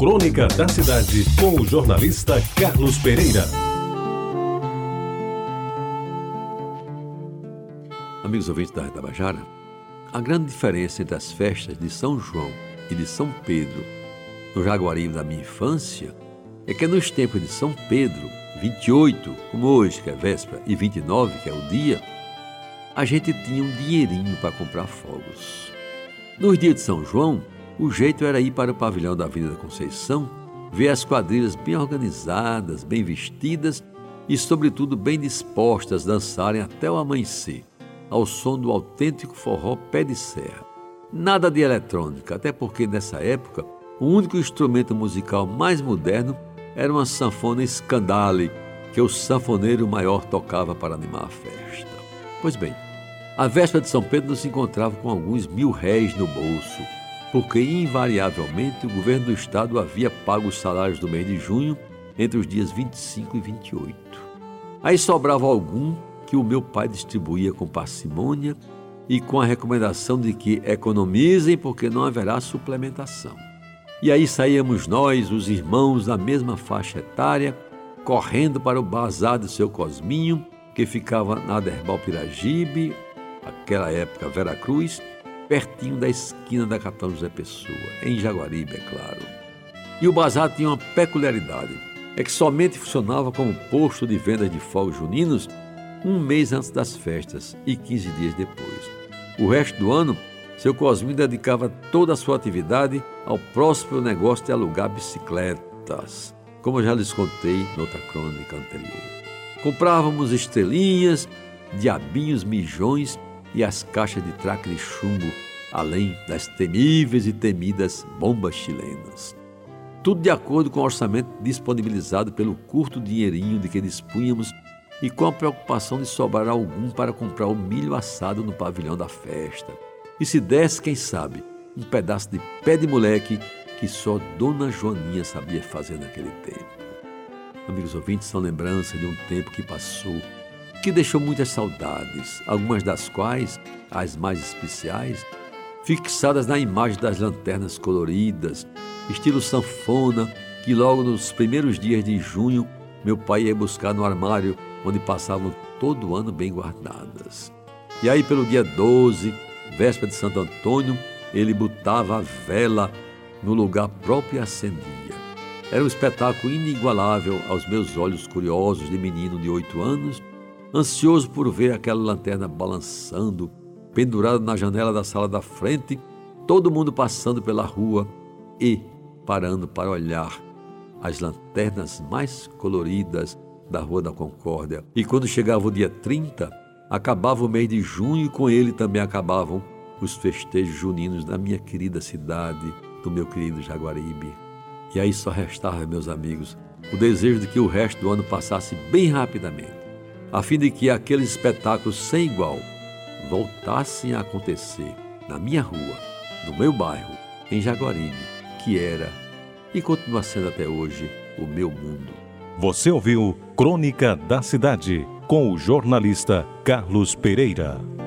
Crônica da Cidade, com o jornalista Carlos Pereira. Amigos ouvintes da Retabajara, a grande diferença entre as festas de São João e de São Pedro no Jaguaribe da minha infância é que nos tempos de São Pedro, 28, como hoje, que é véspera, e 29, que é o dia, a gente tinha um dinheirinho para comprar fogos. Nos dias de São João, o jeito era ir para o pavilhão da Avenida Conceição, ver as quadrilhas bem organizadas, bem vestidas e, sobretudo, bem dispostas dançarem até o amanhecer, ao som do autêntico forró pé de serra. Nada de eletrônica, até porque nessa época o único instrumento musical mais moderno era uma sanfona Scandale, que o sanfoneiro maior tocava para animar a festa. Pois bem, a véspera de São Pedro nos encontrava com alguns mil réis no bolso, porque invariavelmente o governo do estado havia pago os salários do mês de junho entre os dias 25 e 28. Aí sobrava algum que o meu pai distribuía com parcimônia e com a recomendação de que economizem porque não haverá suplementação. E aí saíamos nós, os irmãos da mesma faixa etária, correndo para o bazar do seu Cosminho, que ficava na Derbal Piragibe, aquela época Vera Cruz, pertinho da esquina da Capitão José Pessoa, em Jaguaribe, é claro. E o bazar tinha uma peculiaridade, é que somente funcionava como posto de venda de fogos juninos um mês antes das festas e 15 dias depois. O resto do ano, seu Cosminho dedicava toda a sua atividade ao próximo negócio de alugar bicicletas, como eu já lhes contei noutra crônica anterior. Comprávamos estrelinhas, diabinhos mijões e as caixas de traque de chumbo, além das temíveis e temidas bombas chilenas. Tudo de acordo com o orçamento disponibilizado pelo curto dinheirinho de que dispunhamos e com a preocupação de sobrar algum para comprar o milho assado no pavilhão da festa. E se desse, quem sabe, um pedaço de pé de moleque que só Dona Joaninha sabia fazer naquele tempo. Amigos ouvintes, são lembranças de um tempo que passou, que deixou muitas saudades, algumas das quais, as mais especiais, fixadas na imagem das lanternas coloridas, estilo sanfona, que logo nos primeiros dias de junho meu pai ia buscar no armário onde passavam todo o ano bem guardadas. E aí, pelo dia 12, véspera de Santo Antônio, ele botava a vela no lugar próprio e acendia. Era um espetáculo inigualável aos meus olhos curiosos de menino de oito anos, ansioso por ver aquela lanterna balançando, pendurada na janela da sala da frente, todo mundo passando pela rua e parando para olhar as lanternas mais coloridas da Rua da Concórdia. E quando chegava o dia 30, acabava o mês de junho e com ele também acabavam os festejos juninos da minha querida cidade, do meu querido Jaguaribe. E aí só restava, meus amigos, o desejo de que o resto do ano passasse bem rapidamente, a fim de que aqueles espetáculos sem igual voltassem a acontecer na minha rua, no meu bairro, em Jaguaribe, que era e continua sendo até hoje o meu mundo. Você ouviu Crônica da Cidade com o jornalista Carlos Pereira.